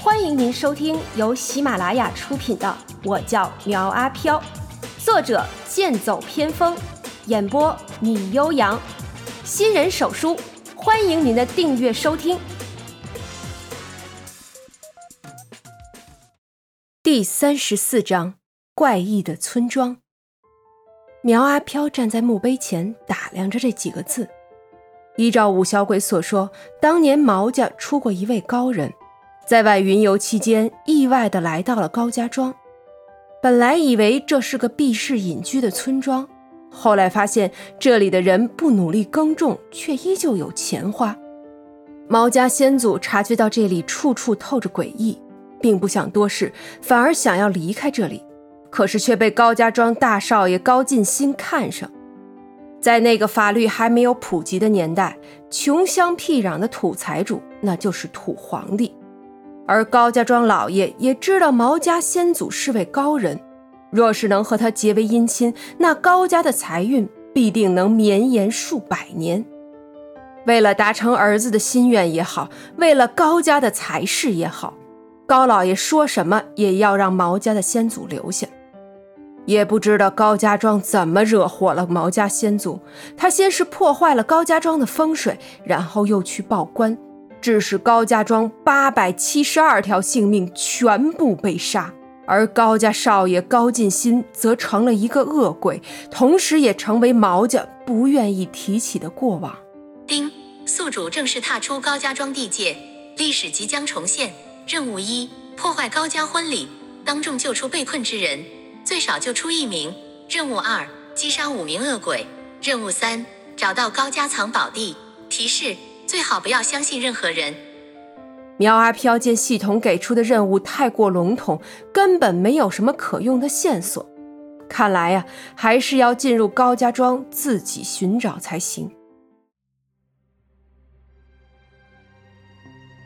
欢迎您收听由喜马拉雅出品的《我叫苗阿飘》，作者剑走偏锋，演播米悠扬，新人手书，欢迎您的订阅收听。第三十四章：怪异的村庄。苗阿飘站在墓碑前，打量着这几个字。依照五小鬼所说，当年毛家出过一位高人，在外云游期间，意外的来到了高家庄。本来以为这是个避世隐居的村庄，后来发现这里的人不努力耕种，却依旧有钱花。毛家先祖察觉到这里处处透着诡异，并不想多事，反而想要离开这里，可是却被高家庄大少爷高进新看上。在那个法律还没有普及的年代，穷乡僻壤的土财主那就是土皇帝，而高家庄老爷也知道毛家先祖是位高人，若是能和他结为姻亲，那高家的财运必定能绵延数百年。为了达成儿子的心愿也好，为了高家的财势也好，高老爷说什么也要让毛家的先祖留下。也不知道高家庄怎么惹火了毛家先祖，他先是破坏了高家庄的风水，然后又去报官，致使高家庄八百七十二条性命全部被杀，而高家少爷高进新则成了一个恶鬼，同时也成为毛家不愿意提起的过往。丁宿主正式踏出高家庄地界，历史即将重现。任务一：破坏高家婚礼，当众救出被困之人。最少救出一名。任务二：击杀五名恶鬼。任务三：找到高家藏宝地。提示：最好不要相信任何人。苗阿飘见系统给出的任务太过笼统，根本没有什么可用的线索。看来呀，还是要进入高家庄自己寻找才行。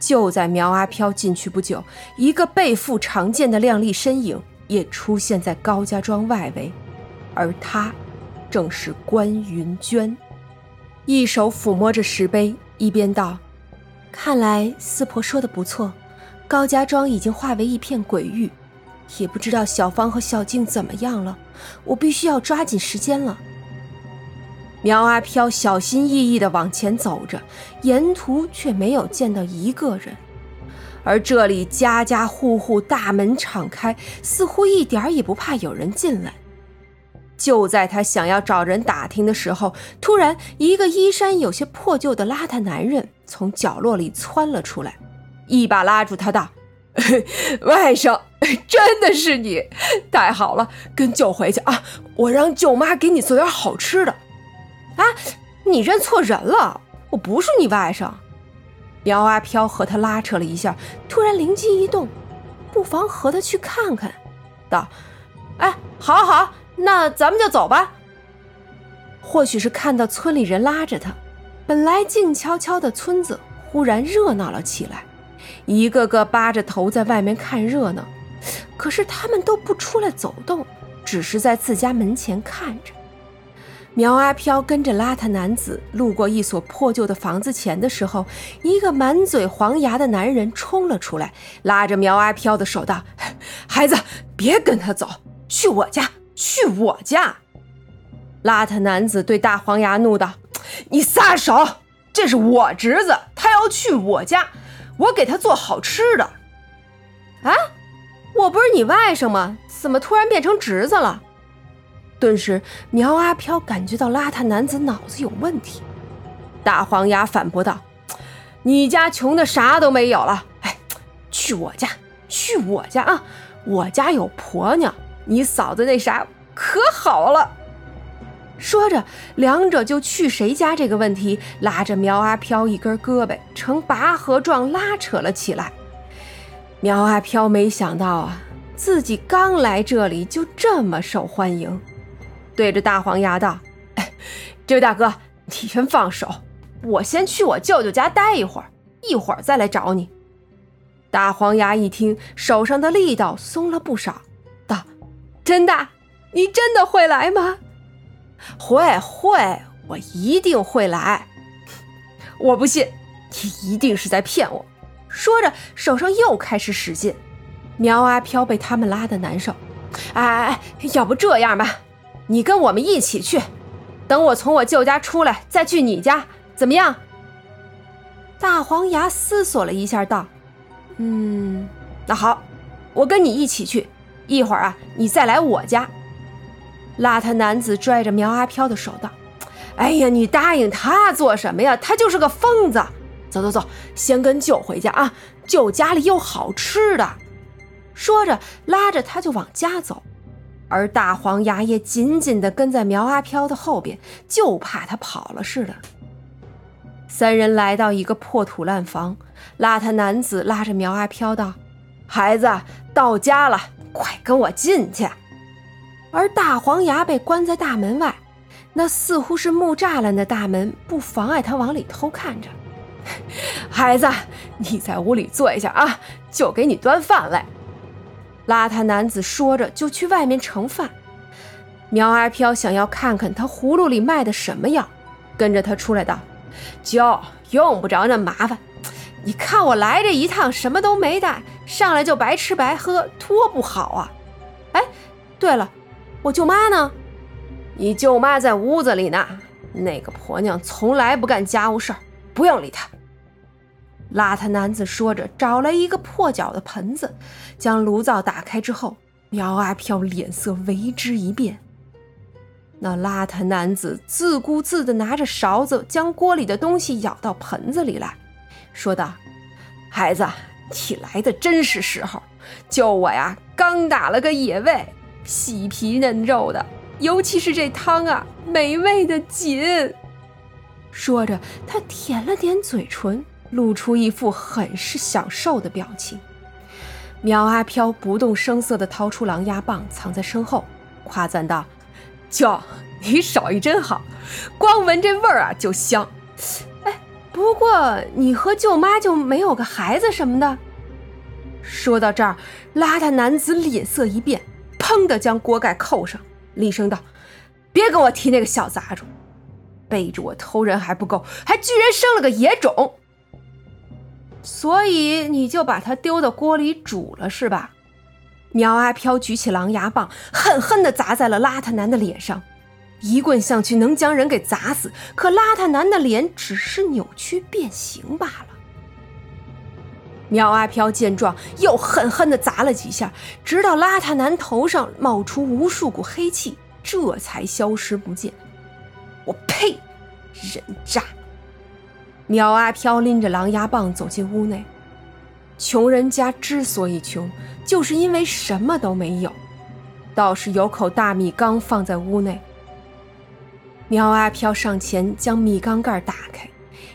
就在苗阿飘进去不久，一个背负长剑的靓丽身影。也出现在高家庄外围，而他正是关云娟，一手抚摸着石碑，一边道：“看来四婆说的不错，高家庄已经化为一片鬼域，也不知道小芳和小静怎么样了。我必须要抓紧时间了。”苗阿飘小心翼翼地往前走着，沿途却没有见到一个人。而这里家家户户大门敞开，似乎一点也不怕有人进来。就在他想要找人打听的时候，突然一个衣衫有些破旧的邋遢男人从角落里窜了出来，一把拉住他道：“ 外甥，真的是你，太好了，跟舅回去啊！我让舅妈给你做点好吃的。”啊，你认错人了，我不是你外甥。苗阿飘和他拉扯了一下，突然灵机一动，不妨和他去看看。道：“哎，好，好，那咱们就走吧。”或许是看到村里人拉着他，本来静悄悄的村子忽然热闹了起来，一个个扒着头在外面看热闹。可是他们都不出来走动，只是在自家门前看着。苗阿飘跟着邋遢男子路过一所破旧的房子前的时候，一个满嘴黄牙的男人冲了出来，拉着苗阿飘的手道：“ 孩子，别跟他走，去我家，去我家。”邋遢男子对大黄牙怒道：“你撒手！这是我侄子，他要去我家，我给他做好吃的。”啊，我不是你外甥吗？怎么突然变成侄子了？顿时，苗阿飘感觉到邋遢男子脑子有问题。大黄牙反驳道：“你家穷的啥都没有了，哎，去我家，去我家啊！我家有婆娘，你嫂子那啥可好了。”说着，两者就去谁家这个问题，拉着苗阿飘一根胳膊，呈拔河状拉扯了起来。苗阿飘没想到啊，自己刚来这里就这么受欢迎。对着大黄牙道：“这位大哥，你先放手，我先去我舅舅家待一会儿，一会儿再来找你。”大黄牙一听，手上的力道松了不少，：“真的？你真的会来吗？”“会会，我一定会来。”“我不信，你一定是在骗我。说着，手上又开始使劲。苗阿飘被他们拉得难受。哎哎哎，要不这样吧，你跟我们一起去，等我从我舅家出来再去你家，怎么样？大黄牙思索了一下，道：“嗯，那好，我跟你一起去。一会儿啊，你再来我家。”邋遢男子拽着苗阿飘的手道：“哎呀，你答应他做什么呀？他就是个疯子。走走走，先跟舅回家啊，舅家里有好吃的。”说着，拉着他就往家走，而大黄牙也紧紧地跟在苗阿飘的后边，就怕他跑了似的。三人来到一个破土烂房，邋遢男子拉着苗阿飘道：“孩子，到家了，快跟我进去。”而大黄牙被关在大门外，那似乎是木栅栏的大门，不妨碍他往里偷看着。孩子，你在屋里坐一下啊，就给你端饭来。邋遢男子说着，就去外面盛饭。苗阿飘想要看看他葫芦里卖的什么药，跟着他出来道：“舅，用不着那麻烦。你看我来这一趟，什么都没带，上来就白吃白喝，多不好啊！哎，对了，我舅妈呢？你舅妈在屋子里呢。那个婆娘从来不干家务事儿，不用理她。”邋遢男子说着，找来一个破脚的盆子，将炉灶打开之后，苗阿飘脸色为之一变。那邋遢男子自顾自地拿着勺子，将锅里的东西舀到盆子里来，说道：“孩子，你来的真是时候。就我呀，刚打了个野味，细皮嫩肉的，尤其是这汤啊，美味的紧。”说着，他舔了舔嘴唇。露出一副很是享受的表情。苗阿飘不动声色地掏出狼牙棒，藏在身后，夸赞道：“舅，你手艺真好，光闻这味儿啊就香。不过你和舅妈就没有个孩子什么的？”说到这儿，邋遢男子脸色一变，砰地将锅盖扣上，厉声道：“别跟我提那个小杂种，背着我偷人还不够，还居然生了个野种！”所以你就把他丢到锅里煮了是吧？苗阿飘举起狼牙棒，狠狠地砸在了邋遢男的脸上，一棍下去能将人给砸死，可邋遢男的脸只是扭曲变形罢了。苗阿飘见状，又狠狠地砸了几下，直到邋遢男头上冒出无数股黑气，这才消失不见。我呸！人渣！苗阿飘拎着狼牙棒走进屋内。穷人家之所以穷，就是因为什么都没有，倒是有口大米缸放在屋内。苗阿飘上前将米缸盖打开，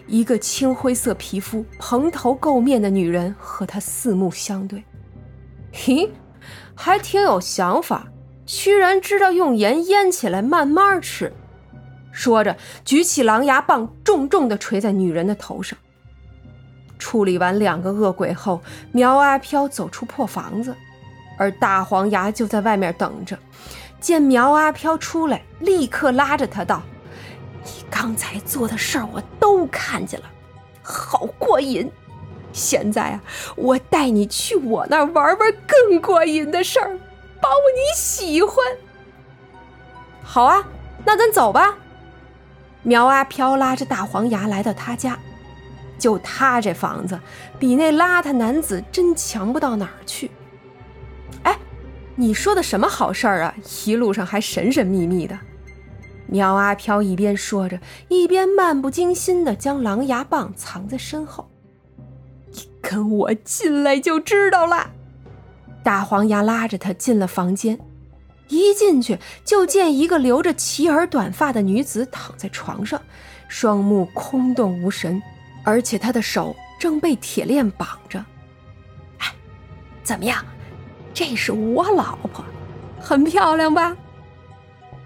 一个青灰色皮肤、蓬头垢面的女人和他四目相对。嘿，还挺有想法，居然知道用盐腌起来慢慢吃。说着，举起狼牙棒，重重地捶在女人的头上。处理完两个恶鬼后，苗阿飘走出破房子，而大黄牙就在外面等着。见苗阿飘出来，立刻拉着他道：“刚才做的事儿我都看见了，好过瘾。现在啊，我带你去我那儿玩玩更过瘾的事儿，包你喜欢。”好啊，那咱走吧。苗阿飘拉着大黄牙来到他家，就他这房子，比那邋遢男子真强不到哪儿去。哎，你说的什么好事儿啊？一路上还神神秘秘的。苗阿飘一边说着，一边漫不经心地将狼牙棒藏在身后。你跟我进来就知道了。大黄牙拉着他进了房间。一进去就见一个留着齐耳短发的女子躺在床上，双目空洞无神，而且她的手正被铁链绑着。哎，怎么样？这是我老婆，很漂亮吧？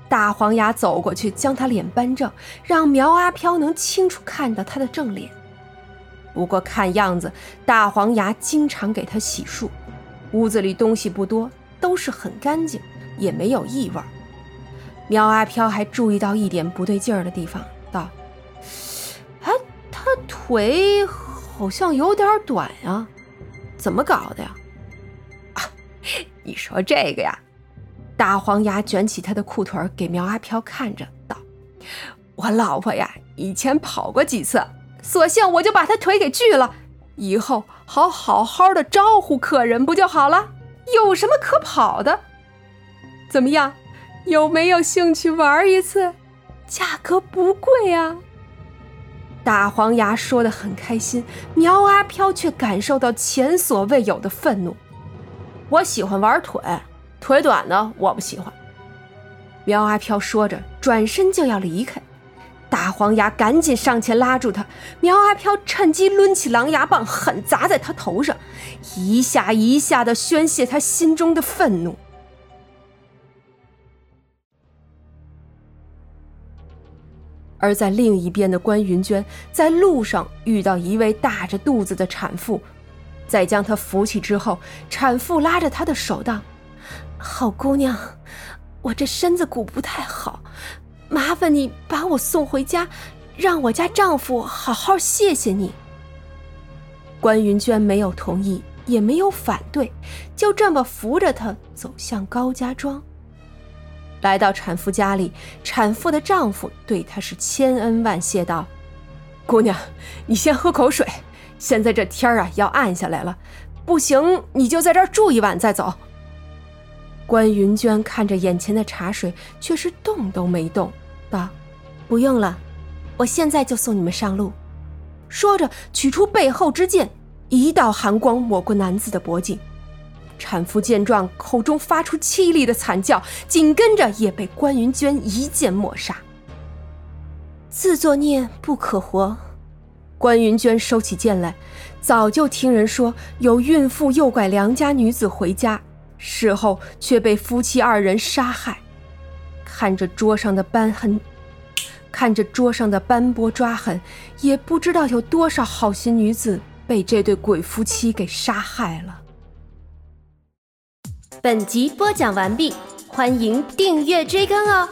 大黄牙走过去将他脸扳正，让苗阿飘能清楚看到他的正脸。不过看样子，大黄牙经常给他洗漱，屋子里东西不多，都是很干净。也没有异味。苗阿飘还注意到一点不对劲儿的地方，道：“哎，他腿好像有点短呀，怎么搞的呀？啊，你说这个呀？大黄牙卷起他的裤腿给苗阿飘看着，道：“我老婆呀，以前跑过几次，索性我就把她腿给锯了，以后好好好的招呼客人不就好了？有什么可跑的？怎么样？有没有兴趣玩一次？价格不贵啊。”大黄牙说的很开心，苗阿飘却感受到前所未有的愤怒。我喜欢玩腿。腿短的我不喜欢。苗阿飘说着，转身就要离开，大黄牙赶紧上前拉住他。苗阿飘趁机抡起狼牙棒，狠砸在他头上，一下一下的宣泄他心中的愤怒。而在另一边的关云娟，在路上遇到一位大着肚子的产妇，在将她扶起之后，产妇拉着她的手道。好姑娘，我这身子骨不太好，麻烦你把我送回家，让我家丈夫好好谢谢你。关云娟没有同意，也没有反对，就这么扶着她走向高家庄。来到产妇家里，产妇的丈夫对她是千恩万谢道：“姑娘，你先喝口水，现在这天儿啊要暗下来了，不行你就在这儿住一晚再走。”关云娟看着眼前的茶水，却是动都没动，道：“不用了，我现在就送你们上路。”说着，取出背后之剑，一道寒光抹过男子的脖颈。产妇见状，口中发出凄厉的惨叫，紧跟着也被关云娟一剑抹杀。自作孽不可活。关云娟收起剑来，早就听人说有孕妇诱拐良家女子回家。事后却被夫妻二人杀害，看着桌上的斑痕，看着桌上的斑驳抓痕，也不知道有多少好心女子被这对鬼夫妻给杀害了。本集播讲完毕，欢迎订阅追更哦。